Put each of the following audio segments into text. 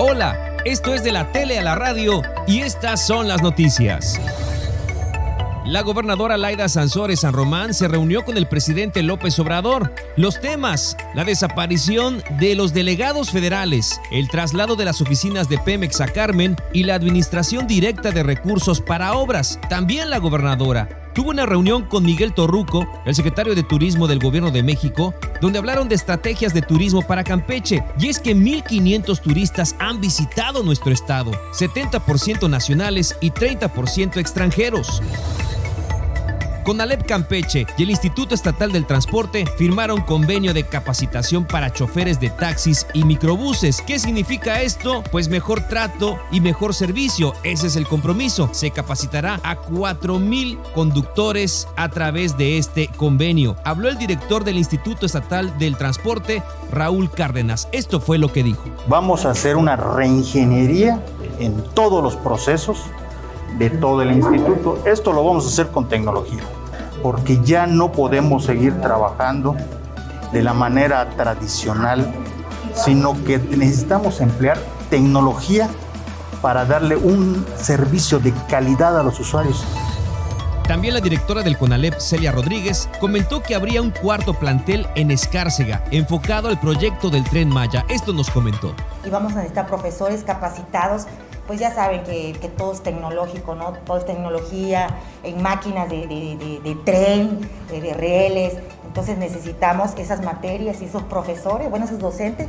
Hola, esto es de la tele a la radio y estas son las noticias. La gobernadora Laida Sansores San Román se reunió con el presidente López Obrador. Los temas, la desaparición de los delegados federales, el traslado de las oficinas de Pemex a Carmen y la administración directa de recursos para obras. También la gobernadora tuvo una reunión con Miguel Torruco, el secretario de Turismo del Gobierno de México, donde hablaron de estrategias de turismo para Campeche. Y es que 1.500 turistas han visitado nuestro estado, 70% nacionales y 30% extranjeros. Conalep Campeche y el Instituto Estatal del Transporte firmaron convenio de capacitación para choferes de taxis y microbuses. ¿Qué significa esto? Pues mejor trato y mejor servicio. Ese es el compromiso. Se capacitará a 4.000 conductores a través de este convenio. Habló el director del Instituto Estatal del Transporte, Raúl Cárdenas. Esto fue lo que dijo. Vamos a hacer una reingeniería en todos los procesos de todo el instituto. Esto lo vamos a hacer con tecnología porque ya no podemos seguir trabajando de la manera tradicional, sino que necesitamos emplear tecnología para darle un servicio de calidad a los usuarios. También la directora del CONALEP, Celia Rodríguez, comentó que habría un cuarto plantel en Escárcega, enfocado al proyecto del tren Maya. Esto nos comentó. Y vamos a necesitar profesores capacitados pues ya saben que, todo es tecnológico, ¿no? Todo es tecnología, en máquinas de, de tren, de rieles. Entonces necesitamos esas materias y esos profesores, bueno, esos docentes.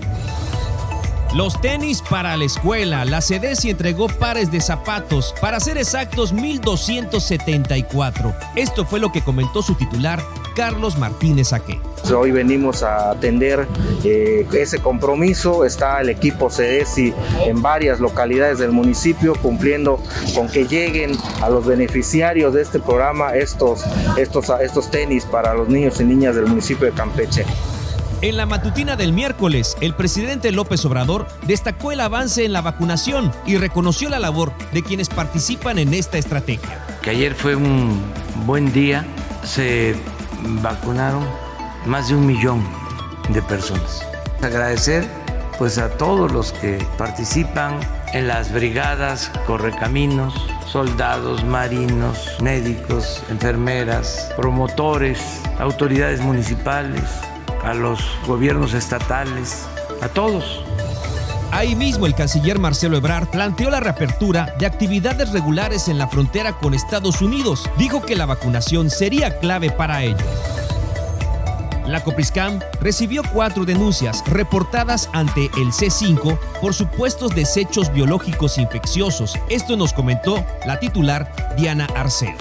Los tenis para la escuela. La CEDESI entregó pares de zapatos, para ser exactos 1.274. Esto fue lo que comentó su titular, Carlos Martínez Aque. Hoy venimos a atender eh, ese compromiso. Está el equipo CEDESI en varias localidades del municipio cumpliendo con que lleguen a los beneficiarios de este programa estos, estos, estos tenis para los niños y niñas del municipio de Campeche. En la matutina del miércoles, el presidente López Obrador destacó el avance en la vacunación y reconoció la labor de quienes participan en esta estrategia. Que ayer fue un buen día, se vacunaron más de un millón de personas. Agradecer pues a todos los que participan en las brigadas, correcaminos, soldados, marinos, médicos, enfermeras, promotores, autoridades municipales, a los gobiernos estatales, a todos. Ahí mismo el canciller Marcelo Ebrard planteó la reapertura de actividades regulares en la frontera con Estados Unidos. Dijo que la vacunación sería clave para ello. La Copriscam recibió cuatro denuncias reportadas ante el C5 por supuestos desechos biológicos infecciosos. Esto nos comentó la titular Diana Arce.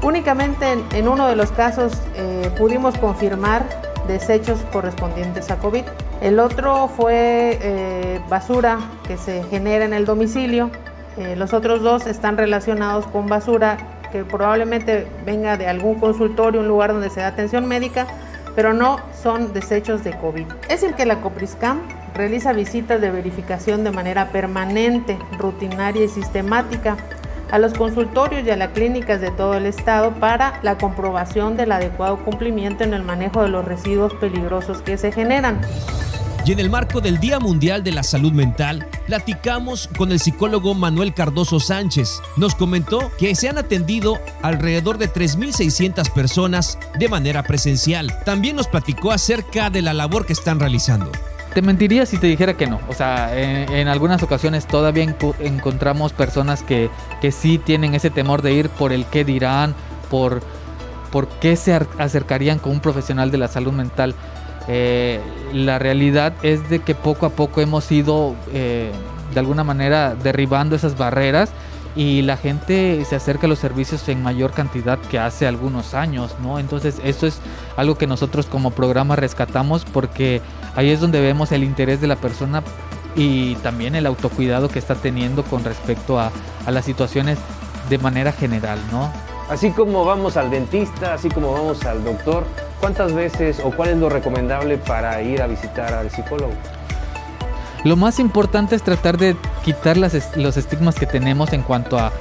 Únicamente en, uno de los casos eh, pudimos confirmar desechos correspondientes a COVID. El otro fue eh, basura que se genera en el domicilio. Eh, los otros dos están relacionados con basura que probablemente venga de algún consultorio, un lugar donde se da atención médica, pero no son desechos de COVID. Es el que la Copriscam realiza visitas de verificación de manera permanente, rutinaria y sistemática a los consultorios y a las clínicas de todo el estado para la comprobación del adecuado cumplimiento en el manejo de los residuos peligrosos que se generan. Y en el marco del Día Mundial de la Salud Mental, platicamos con el psicólogo Manuel Cardoso Sánchez. Nos comentó que se han atendido alrededor de 3.600 personas de manera presencial. También nos platicó acerca de la labor que están realizando. Te mentiría si te dijera que no. O sea, en, algunas ocasiones todavía encontramos personas que, que sí tienen ese temor de ir por el qué dirán, por, por qué se acercarían con un profesional de la salud mental. Eh, la realidad es de que poco a poco hemos ido eh, de alguna manera derribando esas barreras y la gente se acerca a los servicios en mayor cantidad que hace algunos años, ¿no? Entonces eso es algo que nosotros como programa rescatamos porque ahí es donde vemos el interés de la persona y también el autocuidado que está teniendo con respecto a, a las situaciones de manera general, ¿no? Así como vamos al dentista, así como vamos al doctor, ¿cuántas veces o cuál es lo recomendable para ir a visitar al psicólogo? Lo más importante es tratar de quitar los estigmas que tenemos en cuanto a,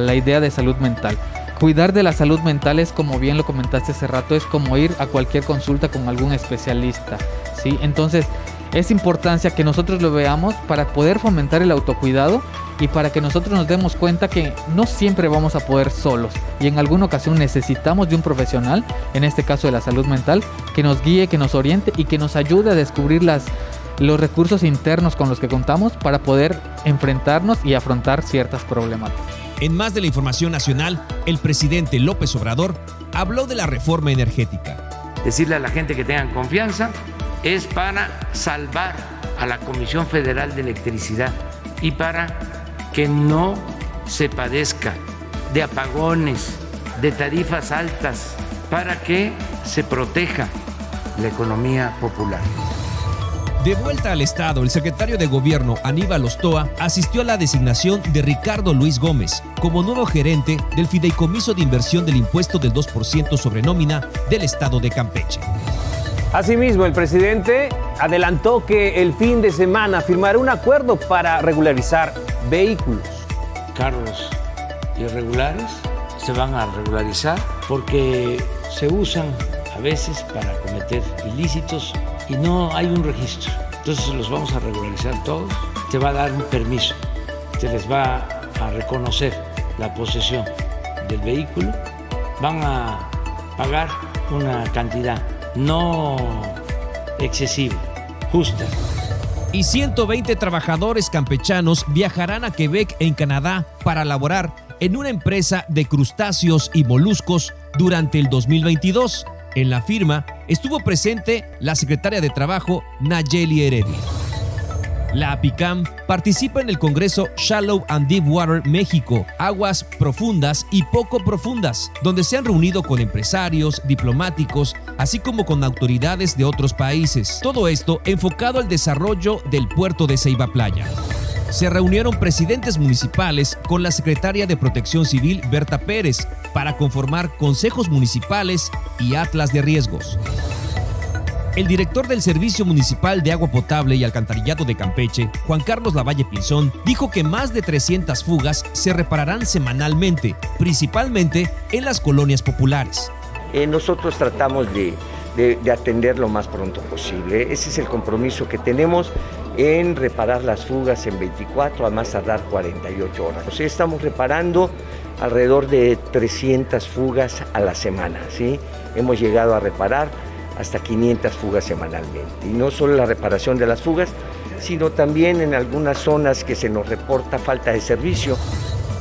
la idea de salud mental. Cuidar de la salud mental es, como bien lo comentaste hace rato, es como ir a cualquier consulta con algún especialista. ¿sí? Entonces, es importancia que nosotros lo veamos para poder fomentar el autocuidado y para que nosotros nos demos cuenta que no siempre vamos a poder solos y en alguna ocasión necesitamos de un profesional, en este caso de la salud mental, que nos guíe, que nos oriente y que nos ayude a descubrir las, los recursos internos con los que contamos para poder enfrentarnos y afrontar ciertas problemáticas. En más de la información nacional, el presidente López Obrador habló de la reforma energética. Decirle a la gente que tengan confianza es para salvar a la Comisión Federal de Electricidad y para que no se padezca de apagones, de tarifas altas, para que se proteja la economía popular. De vuelta al Estado, el secretario de Gobierno Aníbal Ostoa asistió a la designación de Ricardo Luis Gómez como nuevo gerente del Fideicomiso de Inversión del Impuesto del 2% sobre nómina del Estado de Campeche. Asimismo, el presidente adelantó que el fin de semana firmará un acuerdo para regularizar vehículos. Carros irregulares se van a regularizar porque se usan a veces para cometer ilícitos y no hay un registro. Entonces los vamos a regularizar todos. Se va a dar un permiso, se les va a reconocer la posesión del vehículo, van a pagar una cantidad no excesiva, justa. Y 120 trabajadores campechanos viajarán a Quebec en Canadá para laborar en una empresa de crustáceos y moluscos durante el 2022. En la firma estuvo presente la secretaria de Trabajo Nayeli Heredia. La APICAM participa en el Congreso Shallow and Deep Water México, Aguas Profundas y Poco Profundas, donde se han reunido con empresarios, diplomáticos, así como con autoridades de otros países. Todo esto enfocado al desarrollo del puerto de Ceiba Playa se reunieron presidentes municipales con la secretaria de Protección Civil Berta Pérez para conformar consejos municipales y atlas de riesgos. El director del Servicio Municipal de Agua Potable y Alcantarillado de Campeche, Juan Carlos Lavalle Pinzón, dijo que más de 300 fugas se repararán semanalmente, principalmente en las colonias populares. Eh, nosotros tratamos de, de, atender lo más pronto posible. Ese es el compromiso que tenemos en reparar las fugas en 24 a más tardar 48 horas. O sea, estamos reparando alrededor de 300 fugas a la semana. ¿sí? Hemos llegado a reparar hasta 500 fugas semanalmente. Y no solo la reparación de las fugas, sino también en algunas zonas que se nos reporta falta de servicio.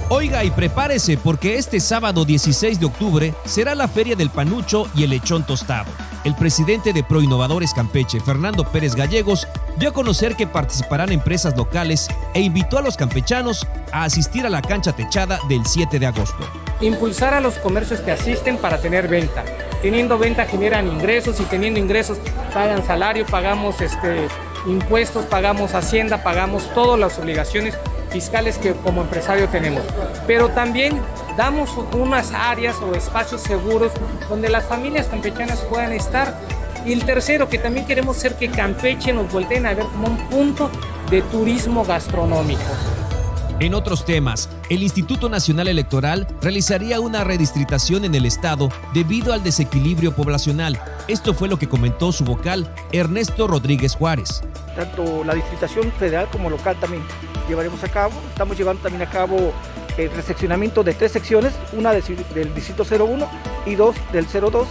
Oiga y prepárese porque este sábado 16 de octubre será la Feria del Panucho y el Lechón Tostado. El presidente de Proinnovadores Campeche, Fernando Pérez Gallegos, dio a conocer que participarán empresas locales e invitó a los campechanos a asistir a la cancha techada del 7 de agosto. Impulsar a los comercios que asisten para tener venta. Teniendo venta generan ingresos y teniendo ingresos pagan salario, pagamos este, impuestos, pagamos hacienda, pagamos todas las obligaciones fiscales que como empresario tenemos. Pero también damos unas áreas o espacios seguros donde las familias campechanas puedan estar. Y el tercero, que también queremos ser que Campeche nos volteen a ver como un punto de turismo gastronómico. En otros temas, el Instituto Nacional Electoral realizaría una redistritación en el Estado debido al desequilibrio poblacional. Esto fue lo que comentó su vocal Ernesto Rodríguez Juárez. Tanto la distritación federal como local también llevaremos a cabo. Estamos llevando también a cabo el reseccionamiento de tres secciones, una del distrito 01 y dos del 02,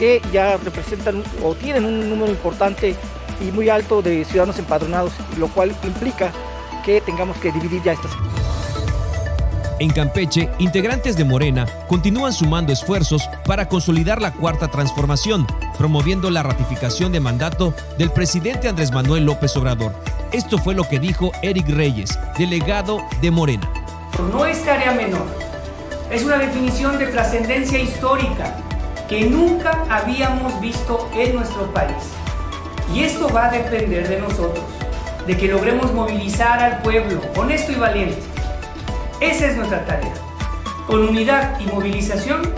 que ya representan o tienen un número importante y muy alto de ciudadanos empadronados, lo cual implica que tengamos que dividir ya estas. En Campeche, integrantes de Morena continúan sumando esfuerzos para consolidar la cuarta transformación, promoviendo la ratificación de mandato del presidente Andrés Manuel López Obrador. Esto fue lo que dijo Eric Reyes, delegado de Morena. No es tarea menor, es una definición de trascendencia histórica que nunca habíamos visto en nuestro país. Y esto va a depender de nosotros de que logremos movilizar al pueblo honesto y valiente. Esa es nuestra tarea. Con unidad y movilización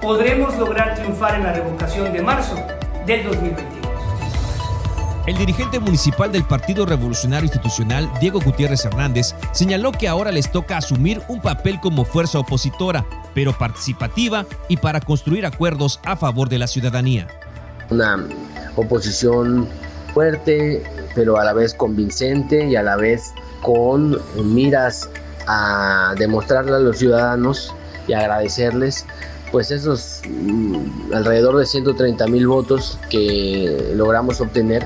podremos lograr triunfar en la revocación de marzo del 2022. El dirigente municipal del Partido Revolucionario Institucional, Diego Gutiérrez Hernández, señaló que ahora les toca asumir un papel como fuerza opositora, pero participativa y para construir acuerdos a favor de la ciudadanía. Una oposición fuerte, pero a la vez convincente y a la vez con miras a demostrarle a los ciudadanos y agradecerles pues esos mm, alrededor de 130 mil votos que logramos obtener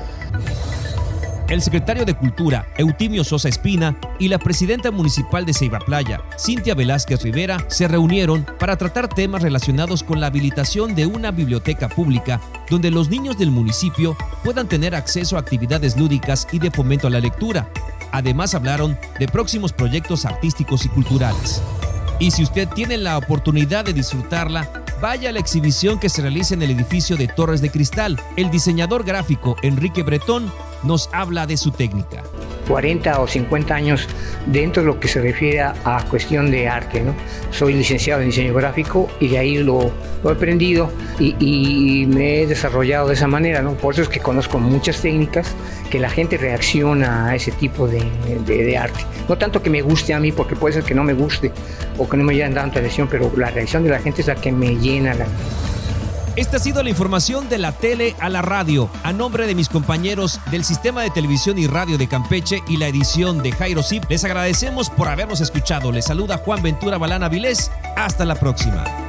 el secretario de Cultura, Eutimio Sosa Espina, y la presidenta municipal de Ceiba Playa, Cintia Velázquez Rivera, se reunieron para tratar temas relacionados con la habilitación de una biblioteca pública donde los niños del municipio puedan tener acceso a actividades lúdicas y de fomento a la lectura. Además hablaron de próximos proyectos artísticos y culturales. Y si usted tiene la oportunidad de disfrutarla, vaya a la exhibición que se realiza en el edificio de Torres de Cristal. El diseñador gráfico Enrique Bretón nos habla de su técnica. 40 o 50 años dentro de lo que se refiere a, cuestión de arte. ¿no? Soy licenciado en diseño gráfico y de ahí lo, he aprendido y, me he desarrollado de esa manera. ¿no? Por eso es que conozco muchas técnicas que la gente reacciona a ese tipo de, arte. No tanto que me guste a mí, porque puede ser que no me guste o que no me llamen tanta atención, pero la reacción de la gente es la que me llena la, esta ha sido la información de la tele a la radio. A nombre de mis compañeros del Sistema de Televisión y Radio de Campeche y la edición de Jairo Zip, les agradecemos por habernos escuchado. Les saluda Juan Ventura Balana Vilés. Hasta la próxima.